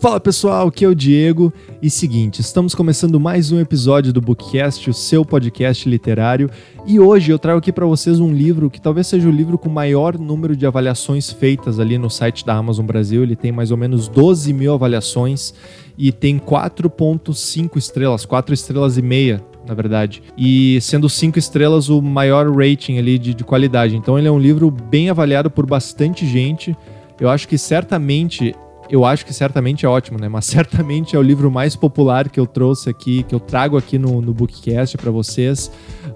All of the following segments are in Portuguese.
Fala pessoal, aqui é o Diego e seguinte, estamos começando mais um episódio do Bookcast, o seu podcast literário, e hoje eu trago aqui para vocês um livro que talvez seja o livro com maior número de avaliações feitas ali no site da Amazon Brasil. Ele tem mais ou menos 12 mil avaliações e tem 4.5 estrelas, 4 estrelas e meia na verdade. E sendo cinco estrelas o maior rating ali de, de, qualidade. Então ele é um livro bem avaliado por bastante gente. Eu acho que certamente eu acho que certamente é ótimo, né? Mas certamente é o livro mais popular que eu trouxe aqui, que eu trago aqui no, no Bookcast para vocês.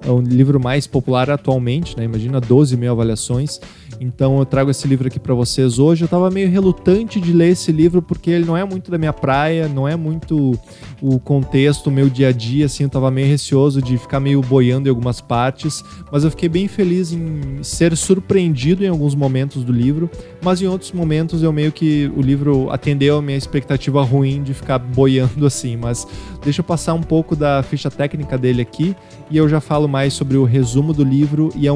É o livro mais popular atualmente, né? Imagina 12 mil avaliações. Então eu trago esse livro aqui para vocês hoje. Eu estava meio relutante de ler esse livro porque ele não é muito da minha praia, não é muito o contexto, o meu dia a dia, assim, eu tava meio receoso de ficar meio boiando em algumas partes, mas eu fiquei bem feliz em ser surpreendido em alguns momentos do livro, mas em outros momentos eu meio que o livro atendeu a minha expectativa ruim de ficar boiando assim, mas deixa eu passar um pouco da ficha técnica dele aqui e eu já falo mais sobre o resumo do livro e a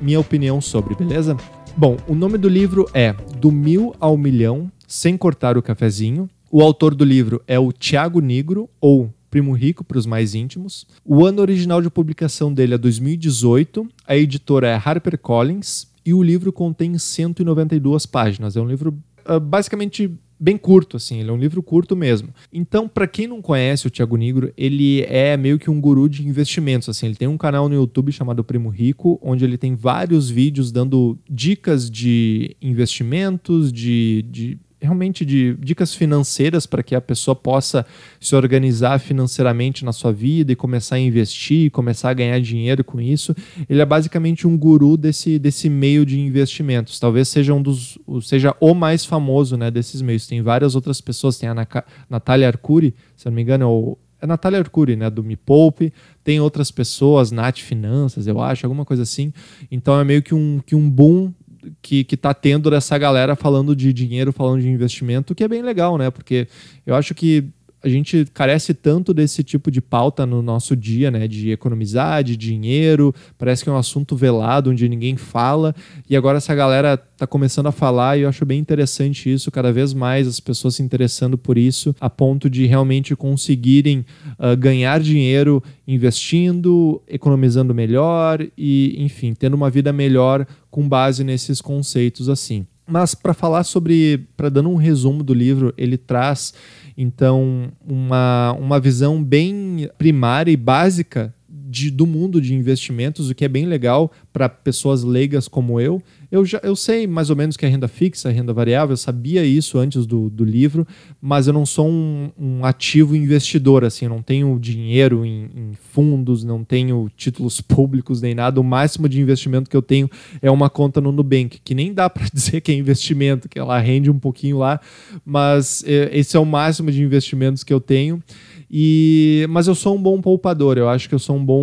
minha, opinião sobre, beleza? Bom, o nome do livro é Do Mil ao Milhão, Sem Cortar o Cafezinho. O autor do livro é o Tiago Negro, ou Primo Rico para os mais íntimos. O ano original de publicação dele é 2018, a editora é HarperCollins e o livro contém 192 páginas. É um livro uh, basicamente bem curto, assim, ele é um livro curto mesmo. Então, para quem não conhece o Thiago Negro, ele é meio que um guru de investimentos, assim, ele tem um canal no YouTube chamado Primo Rico, onde ele tem vários vídeos dando dicas de investimentos, de, de realmente de dicas financeiras para que a pessoa possa se organizar financeiramente na sua vida e começar a investir, começar a ganhar dinheiro com isso. Ele é basicamente um guru desse, desse meio de investimentos. Talvez seja um dos seja o mais famoso, né, desses meios. Tem várias outras pessoas, tem a Natália Arcuri, se não me engano, é o é Natália Arcuri, né, do Me Poupe, tem outras pessoas, Nath Finanças, eu acho, alguma coisa assim. Então é meio que um, que um boom que, que tá tendo dessa galera falando de dinheiro, falando de investimento, que é bem legal, né? Porque eu acho que a gente carece tanto desse tipo de pauta no nosso dia, né? De economizar, de dinheiro. Parece que é um assunto velado, onde ninguém fala. E agora essa galera tá começando a falar e eu acho bem interessante isso. Cada vez mais as pessoas se interessando por isso, a ponto de realmente conseguirem uh, ganhar dinheiro investindo, economizando melhor e, enfim, tendo uma vida melhor com base nesses conceitos assim. Mas para falar sobre, para dando um resumo do livro, ele traz então uma, uma visão bem primária e básica de, do mundo de investimentos, o que é bem legal para pessoas leigas como eu, eu, já, eu sei mais ou menos que é renda fixa, renda variável, eu sabia isso antes do, do livro, mas eu não sou um, um ativo investidor, assim, não tenho dinheiro em, em, fundos, não tenho títulos públicos nem nada. O máximo de investimento que eu tenho é uma conta no Nubank, que nem dá para dizer que é investimento, que ela rende um pouquinho lá, mas é, esse é o máximo de investimentos que eu tenho. E, mas eu sou um bom poupador, eu acho que eu sou um bom.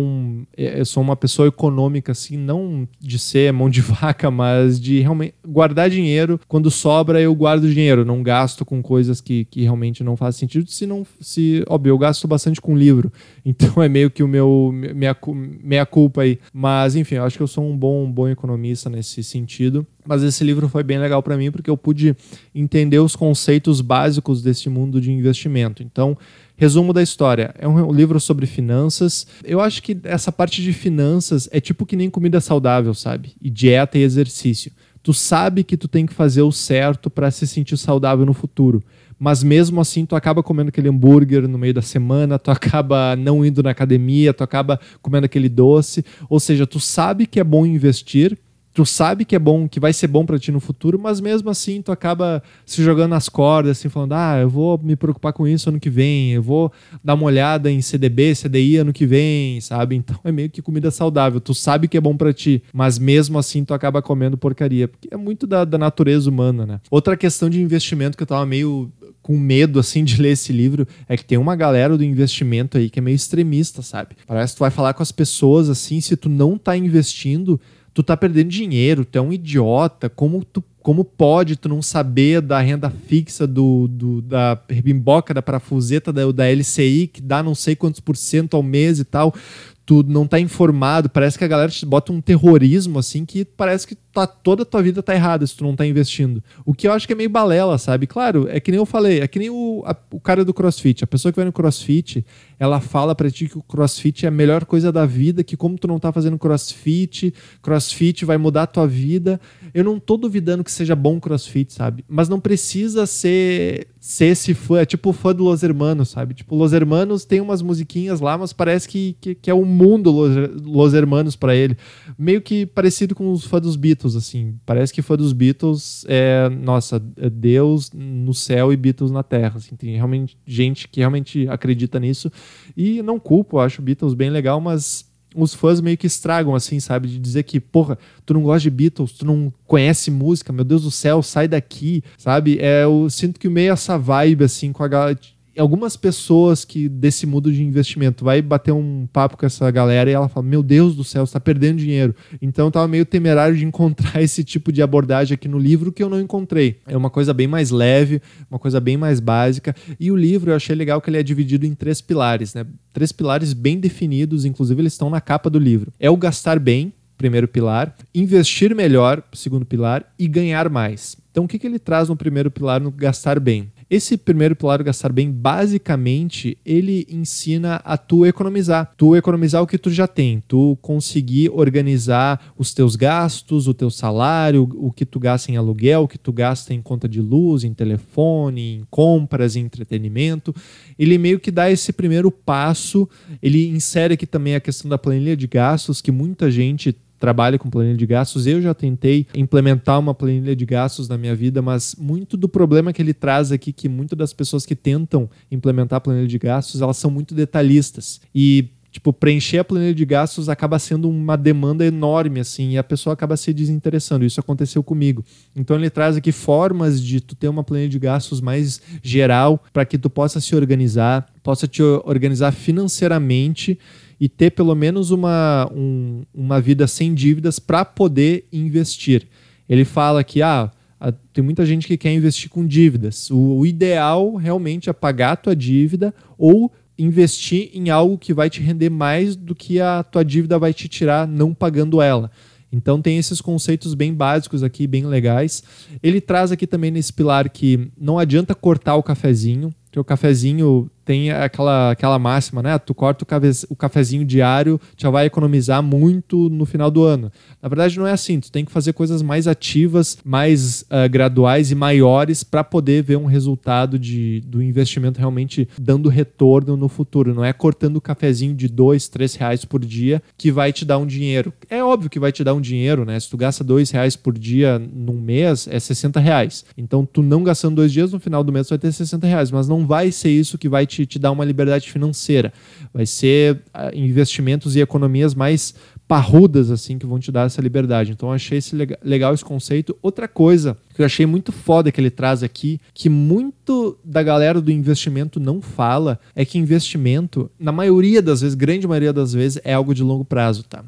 Eu sou uma pessoa econômica, assim, não de ser mão de vaca, mas de realmente guardar dinheiro. Quando sobra, eu guardo dinheiro, não gasto com coisas que, que realmente não fazem sentido. Se não. Se, óbvio, eu gasto bastante com livro, então é meio que o meu. minha, minha culpa aí. Mas, enfim, eu acho que eu sou um bom, um bom economista nesse sentido. Mas esse livro foi bem legal para mim porque eu pude entender os conceitos básicos desse mundo de investimento. Então, Resumo da história: é um livro sobre finanças. Eu acho que essa parte de finanças é tipo que nem comida saudável, sabe? E dieta e exercício. Tu sabe que tu tem que fazer o certo para se sentir saudável no futuro. Mas mesmo assim, tu acaba comendo aquele hambúrguer no meio da semana, tu acaba não indo na academia, tu acaba comendo aquele doce. Ou seja, tu sabe que é bom investir, tu sabe que é bom, que vai ser bom para ti no futuro, mas mesmo assim tu acaba se jogando nas cordas, assim, falando, ah, eu vou me preocupar com isso ano que vem, eu vou dar uma olhada em CDB, CDI ano que vem, sabe? Então é meio que comida saudável. Tu sabe que é bom para ti, mas mesmo assim tu acaba comendo porcaria, porque é muito da, da natureza humana, né? Outra questão de investimento que eu tava meio com medo assim de ler esse livro é que tem uma galera do investimento aí que é meio extremista, sabe? Parece que tu vai falar com as pessoas assim, se tu não tá investindo, tu tá perdendo dinheiro, tu é um idiota, como tu como pode tu não saber da renda fixa do, do da bimboca, da parafuseta, da, da LCI, que dá não sei quantos por cento ao mês e tal. Tu não tá informado, parece que a galera te bota um terrorismo assim que parece que tá, toda a tua vida tá errada se tu não tá investindo. O que eu acho que é meio balela, sabe? Claro, é que nem eu falei, é que nem o, a, o cara do CrossFit. A pessoa que vai no CrossFit, ela fala pra ti que o CrossFit é a melhor coisa da vida, que como tu não tá fazendo CrossFit, CrossFit vai mudar a tua vida. Eu não tô duvidando que seja bom CrossFit, sabe? Mas não precisa ser ser esse fã, é tipo fã do Los Hermanos, sabe? Tipo, Los Hermanos tem umas musiquinhas lá, mas parece que, que, que é o um mundo Los, Los Hermanos para ele. Meio que parecido com os fãs dos Beatles, assim. Parece que fã dos Beatles é, nossa, é Deus no céu e Beatles na terra. Assim. Tem realmente gente que realmente acredita nisso. E não culpo, acho Beatles bem legal, mas os fãs meio que estragam, assim, sabe? De dizer que, porra, tu não gosta de Beatles, tu não conhece música, meu Deus do céu, sai daqui, sabe? É, eu sinto que meio essa vibe, assim, com a galera algumas pessoas que desse mundo de investimento vai bater um papo com essa galera e ela fala: Meu Deus do céu, está perdendo dinheiro. Então eu tava meio temerário de encontrar esse tipo de abordagem aqui no livro que eu não encontrei. É uma coisa bem mais leve, uma coisa bem mais básica. E o livro eu achei legal que ele é dividido em três pilares, né? Três pilares bem definidos, inclusive eles estão na capa do livro. É o gastar bem, primeiro pilar, investir melhor, segundo pilar, e ganhar mais. Então, o que, que ele traz no primeiro pilar, no gastar bem? Esse primeiro pilar do gastar bem, basicamente, ele ensina a tu economizar. Tu economizar o que tu já tem, tu conseguir organizar os teus gastos, o teu salário, o que tu gasta em aluguel, o que tu gasta em conta de luz, em telefone, em compras, em entretenimento. Ele meio que dá esse primeiro passo, ele insere aqui também a questão da planilha de gastos, que muita gente trabalha com planilha de gastos. Eu já tentei implementar uma planilha de gastos na minha vida, mas muito do problema que ele traz aqui que muitas das pessoas que tentam implementar planilha de gastos, elas são muito detalhistas. E tipo, preencher a planilha de gastos acaba sendo uma demanda enorme, assim, e a pessoa acaba se desinteressando. Isso aconteceu comigo. Então ele traz aqui formas de tu ter uma planilha de gastos mais geral para que tu possa se organizar, possa te organizar financeiramente e ter pelo menos uma, um, uma vida sem dívidas para poder investir. Ele fala que ah, tem muita gente que quer investir com dívidas. O, o, ideal realmente é pagar a tua dívida ou investir em algo que vai te render mais do que a tua dívida vai te tirar não pagando ela. Então tem esses conceitos bem básicos aqui, bem legais. Ele traz aqui também nesse pilar que não adianta cortar o cafezinho, que o cafezinho tem aquela, aquela máxima, né? Tu corta o, cafe, o cafezinho diário, já vai economizar muito no final do ano. Na verdade, não é assim. Tu tem que fazer coisas mais ativas, mais uh, graduais e maiores para poder ver um resultado de, do investimento realmente dando retorno no futuro. Não é cortando o cafezinho de dois, três reais por dia que vai te dar um dinheiro. É óbvio que vai te dar um dinheiro, né? Se tu gasta dois reais por dia num mês, é 60 reais. Então, tu não gastando dois dias, no final do mês tu vai ter 60 reais. Mas não vai ser isso que vai te te, te dar uma liberdade financeira. Vai ser uh, investimentos e economias mais parrudas assim que vão te dar essa liberdade. Então achei esse legal esse conceito. Outra coisa que eu achei muito foda que ele traz aqui, que muito da galera do investimento não fala, é que investimento, na maioria das vezes, grande maioria das vezes, é algo de longo prazo, tá?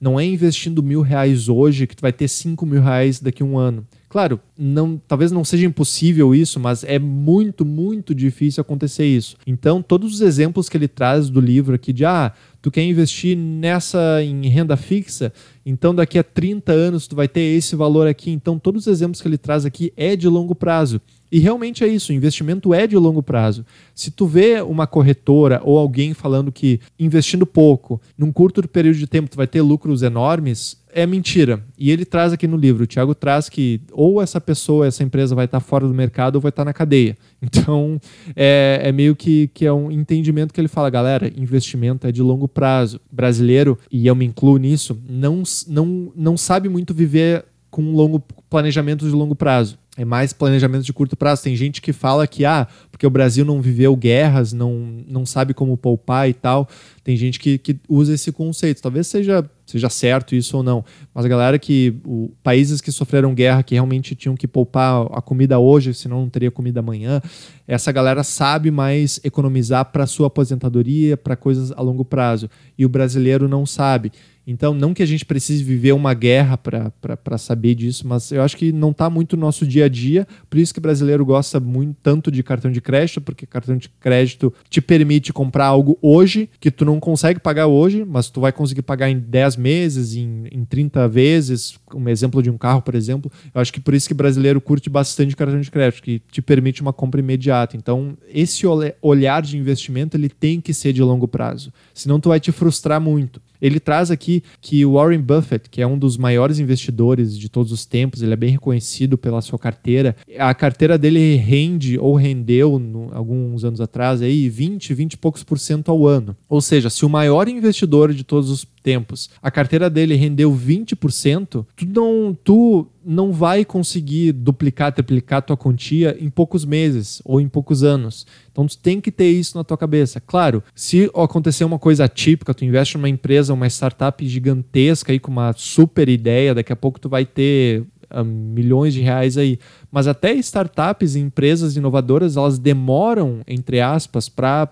Não é investindo mil reais hoje que tu vai ter cinco mil reais daqui a um ano. Claro, não, talvez não seja impossível isso, mas é muito, muito difícil acontecer isso. Então, todos os exemplos que ele traz do livro aqui de ah, tu quer investir nessa em renda fixa, então daqui a 30 anos tu vai ter esse valor aqui. Então, todos os exemplos que ele traz aqui é de longo prazo. E realmente é isso, o investimento é de longo prazo. Se tu vê uma corretora ou alguém falando que investindo pouco, num curto período de tempo tu vai ter lucros enormes, é mentira. E ele traz aqui no livro, o Thiago traz que ou essa pessoa, essa empresa vai estar fora do mercado ou vai estar na cadeia. Então, é, é meio que, que é um entendimento que ele fala, galera, investimento é de longo prazo. Brasileiro, e eu me incluo nisso, não, não, não sabe muito viver com um longo planejamento de longo prazo é mais planejamento de curto prazo. Tem gente que fala que, ah, porque o Brasil não viveu guerras, não, não sabe como poupar e tal. Tem gente que, que usa esse conceito. Talvez seja, seja certo isso ou não. Mas a galera que. O, países que sofreram guerra, que realmente tinham que poupar a comida hoje, senão não teria comida amanhã. Essa galera sabe mais economizar para sua aposentadoria, para coisas a longo prazo. E o brasileiro não sabe. Então, não que a gente precise viver uma guerra para saber disso, mas eu acho que não está muito no nosso dia a dia, por isso que o brasileiro gosta muito tanto de cartão de crédito, porque cartão de crédito te permite comprar algo hoje que tu não consegue pagar hoje, mas tu vai conseguir pagar em 10 meses, em, em 30 vezes, um exemplo de um carro, por exemplo. Eu acho que por isso que brasileiro curte bastante cartão de crédito, que te permite uma compra imediata. Então, esse olhar de investimento ele tem que ser de longo prazo, senão tu vai te frustrar muito. Ele traz aqui que o Warren Buffett, que é um dos maiores investidores de todos os tempos, ele é bem reconhecido pela sua carteira. A carteira dele rende ou rendeu no, alguns anos atrás aí 20, 20 e poucos por cento ao ano. Ou seja, se o maior investidor de todos os tempos, a carteira dele rendeu 20%, tu não, tu não vai conseguir duplicar, triplicar tua quantia em poucos meses ou em poucos anos. Então tu tem que ter isso na tua cabeça. Claro, se acontecer uma coisa atípica, tu investe numa empresa, uma startup gigantesca aí com uma super ideia, daqui a pouco tu vai ter milhões de reais aí. Mas até startups e empresas inovadoras, elas demoram, entre aspas, para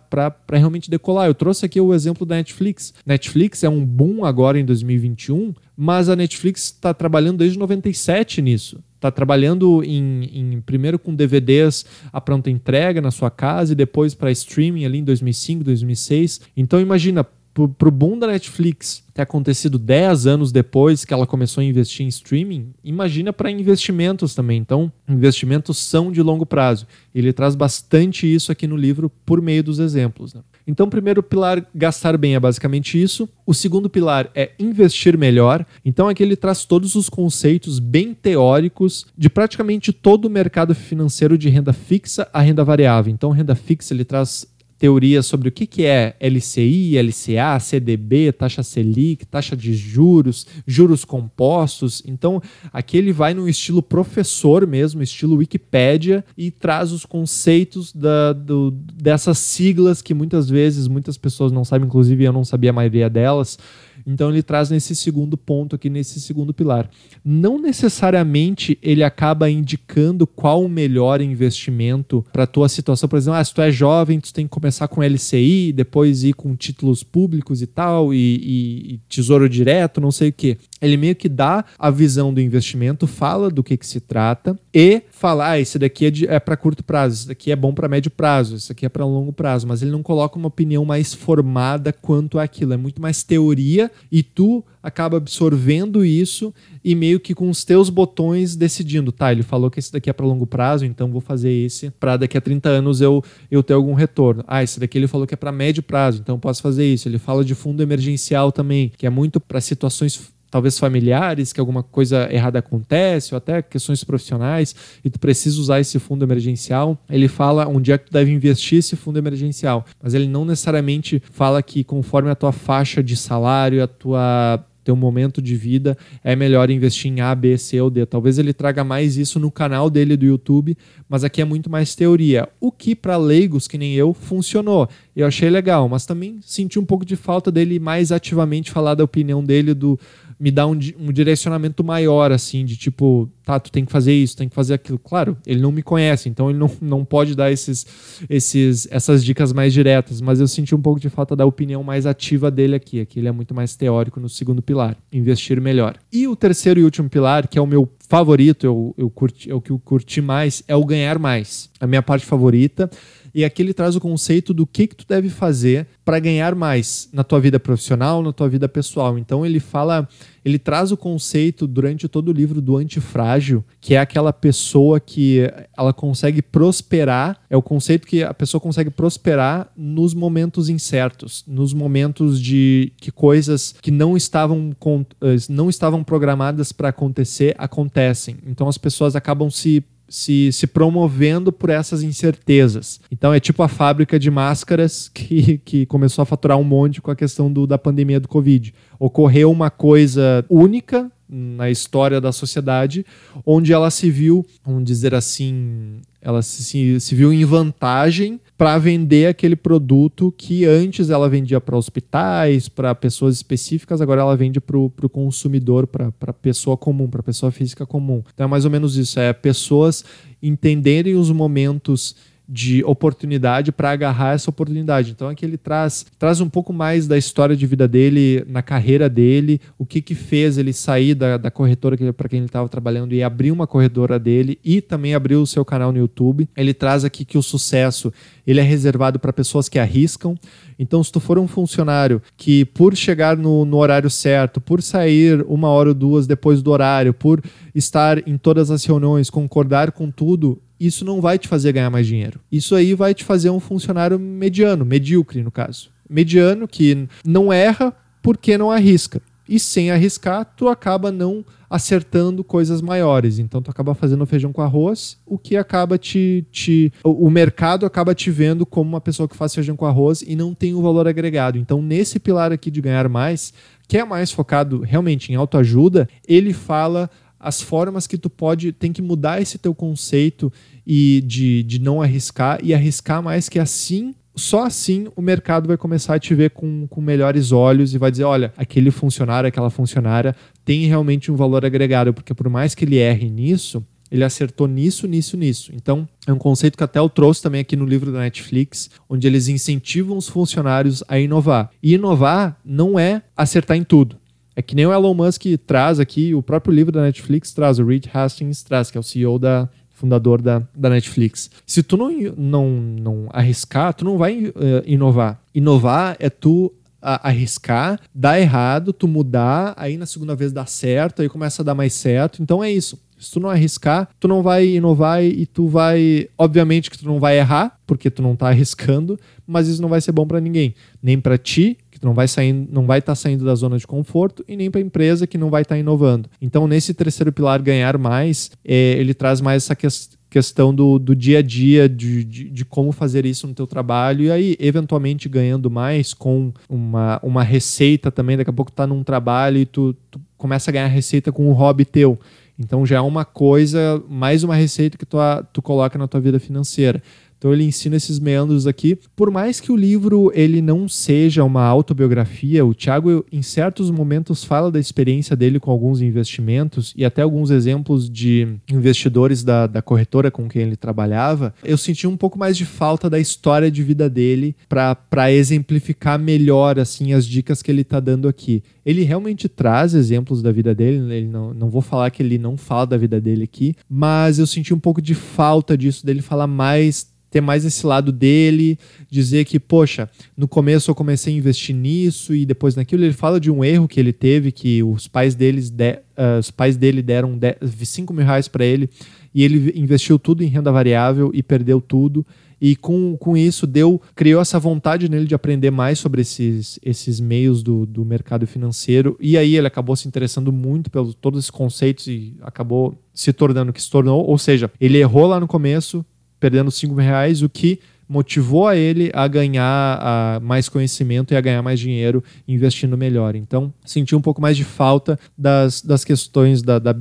realmente decolar. Eu trouxe aqui o exemplo da Netflix. Netflix é um boom agora em 2021, mas a Netflix está trabalhando desde 97 nisso. Está trabalhando em, em, primeiro com DVDs a pronta entrega na sua casa e depois para streaming ali em 2005, 2006. Então imagina, para o boom da Netflix ter acontecido 10 anos depois que ela começou a investir em streaming, imagina para investimentos também. Então, investimentos são de longo prazo. Ele traz bastante isso aqui no livro por meio dos exemplos. Né? Então, o primeiro pilar, gastar bem, é basicamente isso. O segundo pilar é investir melhor. Então, aqui ele traz todos os conceitos bem teóricos de praticamente todo o mercado financeiro de renda fixa a renda variável. Então, renda fixa ele traz teorias sobre o que, que é LCI, LCA, CDB, taxa Selic, taxa de juros, juros compostos. Então, aqui ele vai no estilo professor mesmo, estilo Wikipédia, e traz os conceitos da, do, dessas siglas que muitas vezes muitas pessoas não sabem, inclusive eu não sabia a maioria delas. Então ele traz nesse segundo ponto aqui, nesse segundo pilar. Não necessariamente ele acaba indicando qual o melhor investimento para a tua situação. Por exemplo, ah, se tu é jovem, tu tem que começar com LCI, depois ir com títulos públicos e tal, e, e, e tesouro direto, não sei o que. Ele meio que dá a visão do investimento, fala do que, que se trata e fala, ah, esse daqui é, é para curto prazo, esse daqui é bom para médio prazo, esse daqui é para longo prazo, mas ele não coloca uma opinião mais formada quanto àquilo, é muito mais teoria e tu acaba absorvendo isso e meio que com os teus botões decidindo, tá, ele falou que esse daqui é para longo prazo, então vou fazer esse para daqui a 30 anos eu, eu ter algum retorno. Ah, esse daqui ele falou que é para médio prazo, então posso fazer isso. Ele fala de fundo emergencial também, que é muito para situações talvez familiares, que alguma coisa errada acontece, ou até questões profissionais, e tu precisa usar esse fundo emergencial. Ele fala onde é que tu deve investir esse fundo emergencial, mas ele não necessariamente fala que conforme a tua faixa de salário, a tua teu momento de vida, é melhor investir em A, B, C ou D. Talvez ele traga mais isso no canal dele do YouTube, mas aqui é muito mais teoria. O que para leigos que nem eu funcionou. Eu achei legal, mas também senti um pouco de falta dele mais ativamente falar da opinião dele do me dá um, um, direcionamento maior, assim, de tipo, tá, tu tem que fazer isso, tem que fazer aquilo. Claro, ele não me conhece, então ele não, não pode dar esses, esses, essas dicas mais diretas, mas eu senti um pouco de falta da opinião mais ativa dele aqui. Aqui ele é muito mais teórico no segundo pilar, investir melhor. E o terceiro e último pilar, que é o meu favorito, eu, eu curti, é o que eu curti mais, é o ganhar mais. A minha parte favorita. E aqui ele traz o conceito do que, que tu deve fazer para ganhar mais na tua vida profissional, na tua vida pessoal. Então ele fala, ele traz o conceito durante todo o livro do antifrágil, que é aquela pessoa que ela consegue prosperar, é o conceito que a pessoa consegue prosperar nos momentos incertos, nos momentos de que coisas que não estavam eh, não estavam programadas para acontecer acontecem. Então as pessoas acabam se se, se promovendo por essas incertezas. Então é tipo a fábrica de máscaras que, que começou a faturar um monte com a questão do, da pandemia do Covid. Ocorreu uma coisa única na história da sociedade, onde ela se viu, vamos dizer assim, ela se, se viu em vantagem para vender aquele produto que antes ela vendia para hospitais, para pessoas específicas, agora ela vende para o consumidor, para a pessoa comum, para a pessoa física comum. Então é mais ou menos isso, é pessoas entenderem os momentos de oportunidade para agarrar essa oportunidade. Então aqui ele traz, traz um pouco mais da história de vida dele, na carreira dele, o que que fez ele sair da, da corretora para quem ele estava trabalhando e abrir uma corretora dele e também abrir o seu canal no YouTube. Ele traz aqui que o sucesso ele é reservado para pessoas que arriscam. Então, se tu for um funcionário que, por chegar no, no, horário certo, por sair uma hora ou duas depois do horário, por estar em todas as reuniões, concordar com tudo, isso não vai te fazer ganhar mais dinheiro. Isso aí vai te fazer um funcionário mediano, medíocre no caso. Mediano que não erra porque não arrisca. E sem arriscar, tu acaba não acertando coisas maiores. Então tu acaba fazendo feijão com arroz, o que acaba te, te. O mercado acaba te vendo como uma pessoa que faz feijão com arroz e não tem o um valor agregado. Então, nesse pilar aqui de ganhar mais, que é mais focado realmente em autoajuda, ele fala as formas que tu pode, tem que mudar esse teu conceito e de, de não arriscar e arriscar mais que assim só assim o mercado vai começar a te ver com, com melhores olhos e vai dizer: olha, aquele funcionário, aquela funcionária tem realmente um valor agregado, porque por mais que ele erre nisso, ele acertou nisso, nisso, nisso. Então, é um conceito que até eu trouxe também aqui no livro da Netflix, onde eles incentivam os funcionários a inovar. E inovar não é acertar em tudo. É que nem o Elon Musk traz aqui, o próprio livro da Netflix traz, o Reed Hastings traz, que é o CEO da, fundador da, da Netflix. Se tu não, não, não arriscar, tu não vai uh, inovar. Inovar é tu arriscar, dar errado, tu mudar, aí na segunda vez dá certo, aí começa a dar mais certo. Então é isso. Se tu não arriscar, tu não vai inovar e tu vai, obviamente que tu não vai errar, porque tu não tá arriscando, mas isso não vai ser bom para ninguém, nem para ti que não vai saindo, não vai estar tá saindo da zona de conforto e nem para a empresa que não vai estar tá inovando. Então, nesse terceiro pilar, ganhar mais, é, ele traz mais essa questão questão do, do dia a dia, de, de, de, como fazer isso no teu trabalho, e aí, eventualmente, ganhando mais com uma, uma receita também, daqui a pouco tá num trabalho e tu, tu começa a ganhar receita com um hobby teu. Então já é uma coisa, mais uma receita que tu, tu coloca na tua vida financeira. Então ele ensina esses meandros aqui. Por mais que o livro ele não seja uma autobiografia, o Thiago em certos momentos fala da experiência dele com alguns investimentos e até alguns exemplos de investidores da, da corretora com quem ele trabalhava. Eu senti um pouco mais de falta da história de vida dele para exemplificar melhor assim as dicas que ele está dando aqui. Ele realmente traz exemplos da vida dele, ele não, não vou falar que ele não fala da vida dele aqui, mas eu senti um pouco de falta disso, dele falar mais ter mais esse lado dele, dizer que, poxa, no começo eu comecei a investir nisso e depois naquilo. Ele fala de um erro que ele teve, que os pais, deles de, uh, os pais dele deram 5 mil reais para ele e ele investiu tudo em renda variável e perdeu tudo. E com, com isso deu, criou essa vontade nele de aprender mais sobre esses, esses meios do, do mercado financeiro. E aí ele acabou se interessando muito pelos todos esses conceitos e acabou se tornando o que se tornou. Ou seja, ele errou lá no começo, perdendo 5 mil reais, o que motivou a ele a ganhar a mais conhecimento e a ganhar mais dinheiro investindo melhor. Então, senti um pouco mais de falta das, das questões da, da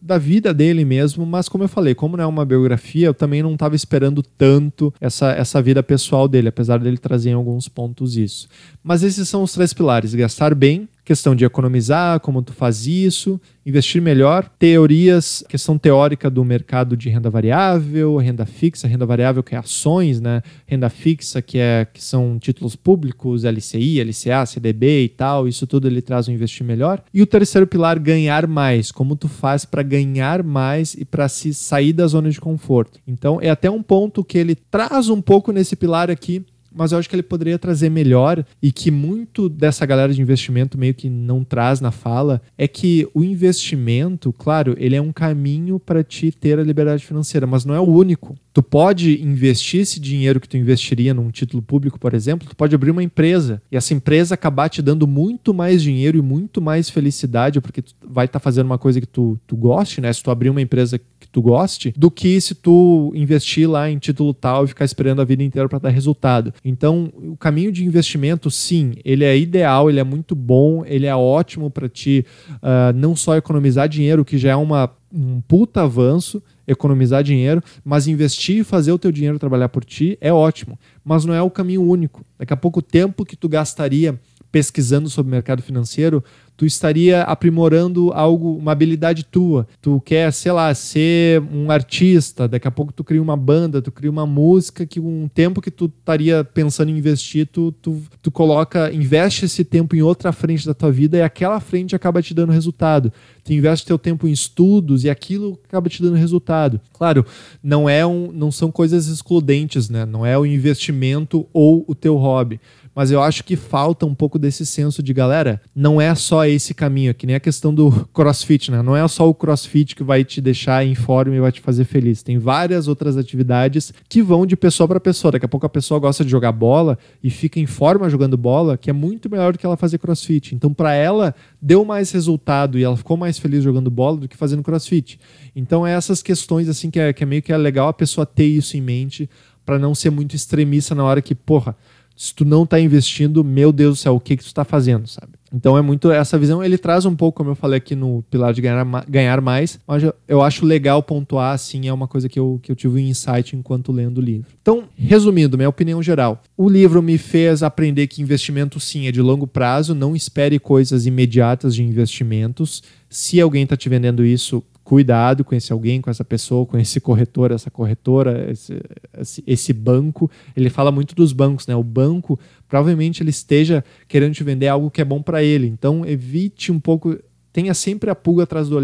da vida dele mesmo, mas como eu falei, como não é uma biografia, eu também não estava esperando tanto essa, essa vida pessoal dele, apesar dele trazer em alguns pontos isso. Mas esses são os três pilares: gastar bem, questão de economizar, como tu faz isso, investir melhor, teorias, questão teórica do mercado de renda variável, renda fixa, renda variável que é ações, né? Renda fixa que é que são títulos públicos, LCI, LCA, CDB e tal, isso tudo ele traz um investir melhor. E o terceiro pilar, ganhar mais, como tu faz para ganhar mais e para se sair da zona de conforto. Então, é até um ponto que ele traz um pouco nesse pilar aqui mas eu acho que ele poderia trazer melhor e que muito dessa galera de investimento meio que não traz na fala é que o investimento, claro, ele é um caminho para te ter a liberdade financeira, mas não é o único. Tu pode investir esse dinheiro que tu investiria num título público, por exemplo, tu pode abrir uma empresa e essa empresa acabar te dando muito mais dinheiro e muito mais felicidade, porque tu vai estar tá fazendo uma coisa que tu, tu goste, né? Se tu abrir uma empresa tu goste, do que se tu investir lá em título tal e ficar esperando a vida inteira para dar resultado. Então, o caminho de investimento, sim, ele é ideal, ele é muito bom, ele é ótimo para ti uh, não só economizar dinheiro, que já é uma, um puta avanço, economizar dinheiro, mas investir e fazer o teu dinheiro trabalhar por ti é ótimo, mas não é o caminho único. Daqui a pouco o tempo que tu gastaria pesquisando sobre o mercado financeiro, tu estaria aprimorando algo, uma habilidade tua. Tu quer, sei lá, ser um artista, daqui a pouco tu cria uma banda, tu cria uma música que um tempo que tu estaria pensando em investir, tu, tu, tu coloca, investe esse tempo em outra frente da tua vida e aquela frente acaba te dando resultado. Tu investe teu tempo em estudos e aquilo acaba te dando resultado. Claro, não é um, não são coisas excludentes, né? Não é o investimento ou o teu hobby mas eu acho que falta um pouco desse senso de galera, não é só esse caminho, que nem a questão do crossfit, né? Não é só o crossfit que vai te deixar em forma e vai te fazer feliz. Tem várias outras atividades que vão de pessoa para pessoa. Daqui a pouco a pessoa gosta de jogar bola e fica em forma jogando bola, que é muito melhor do que ela fazer crossfit. Então, para ela, deu mais resultado e ela ficou mais feliz jogando bola do que fazendo crossfit. Então, é essas questões assim que é, que é meio que é legal a pessoa ter isso em mente para não ser muito extremista na hora que, porra, se tu não está investindo, meu Deus do céu, o que, que tu está fazendo, sabe? Então é muito essa visão, ele traz um pouco, como eu falei aqui no pilar de ganhar, ganhar mais, mas eu acho legal pontuar, assim, é uma coisa que eu, que eu tive um insight enquanto lendo o livro. Então, resumindo, minha opinião geral, o livro me fez aprender que investimento sim é de longo prazo, não espere coisas imediatas de investimentos. Se alguém está te vendendo isso, cuidado com esse alguém, com essa pessoa, com esse corretor, essa corretora, esse, esse, banco. Ele fala muito dos bancos, né? O banco provavelmente ele esteja querendo te vender algo que é bom para ele. Então evite um pouco, tenha sempre a pulga atrás da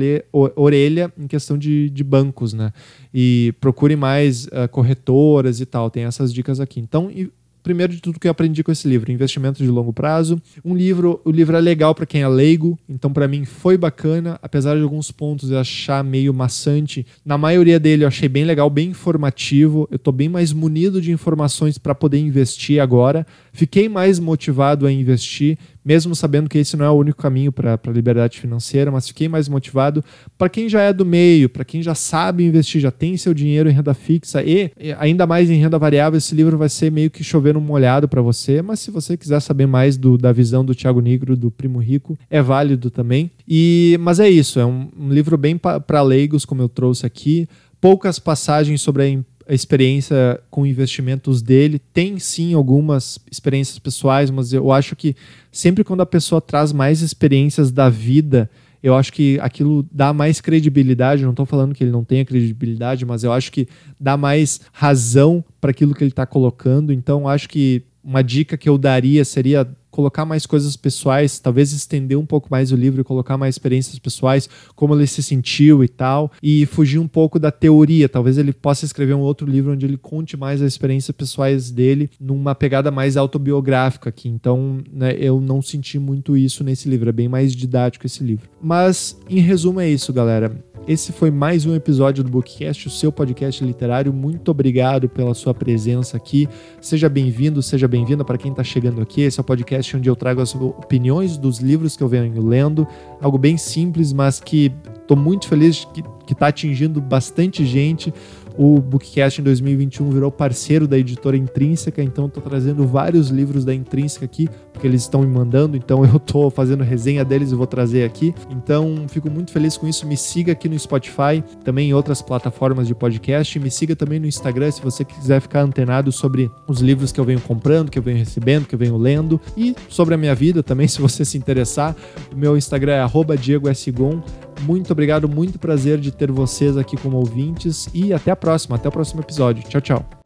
orelha em questão de, de bancos, né? E procure mais uh, corretoras e tal. Tem essas dicas aqui. Então primeiro de tudo que eu aprendi com esse livro, investimento de longo prazo. Um livro, o livro é legal para quem é leigo, então para mim foi bacana, apesar de alguns pontos eu achar meio maçante. Na maioria dele eu achei bem legal, bem informativo. Eu estou bem mais munido de informações para poder investir agora. Fiquei mais motivado a investir mesmo sabendo que esse não é o único caminho para a liberdade financeira, mas fiquei mais motivado para quem já é do meio, para quem já sabe investir, já tem seu dinheiro em renda fixa e ainda mais em renda variável, esse livro vai ser meio que chover um molhado para você, mas se você quiser saber mais do, da visão do Tiago Negro, do Primo Rico, é válido também. E Mas é isso, é um, um livro bem para leigos, como eu trouxe aqui, poucas passagens sobre a a experiência com investimentos dele. Tem sim algumas experiências pessoais, mas eu acho que sempre quando a pessoa traz mais experiências da vida, eu acho que aquilo dá mais credibilidade. Não estou falando que ele não tenha credibilidade, mas eu acho que dá mais razão para aquilo que ele está colocando. Então, acho que uma dica que eu daria seria colocar mais coisas pessoais, talvez estender um pouco mais o livro e colocar mais experiências pessoais, como ele se sentiu e tal, e fugir um pouco da teoria. Talvez ele possa escrever um outro livro onde ele conte mais as experiências pessoais dele numa pegada mais autobiográfica aqui. Então, né, eu não senti muito isso nesse livro, é bem mais didático esse livro. Mas, em resumo, é isso, galera. Esse foi mais um episódio do Bookcast, o seu podcast literário. Muito obrigado pela sua presença aqui. Seja bem-vindo, seja bem-vinda para quem está chegando aqui. Esse é o podcast onde eu trago as opiniões dos livros que eu venho lendo. Algo bem simples, mas que estou muito feliz que está atingindo bastante gente. O Bookcast em 2021 virou parceiro da editora Intrínseca, então estou trazendo vários livros da Intrínseca aqui, porque eles estão me mandando, então eu estou fazendo resenha deles e vou trazer aqui. Então fico muito feliz com isso. Me siga aqui no Spotify, também em outras plataformas de podcast. Me siga também no Instagram se você quiser ficar antenado sobre os livros que eu venho comprando, que eu venho recebendo, que eu venho lendo e sobre a minha vida também, se você se interessar. O meu Instagram é @diego_sgon. Muito obrigado, muito prazer de ter vocês aqui como ouvintes e até a próxima, até o próximo episódio. Tchau, tchau.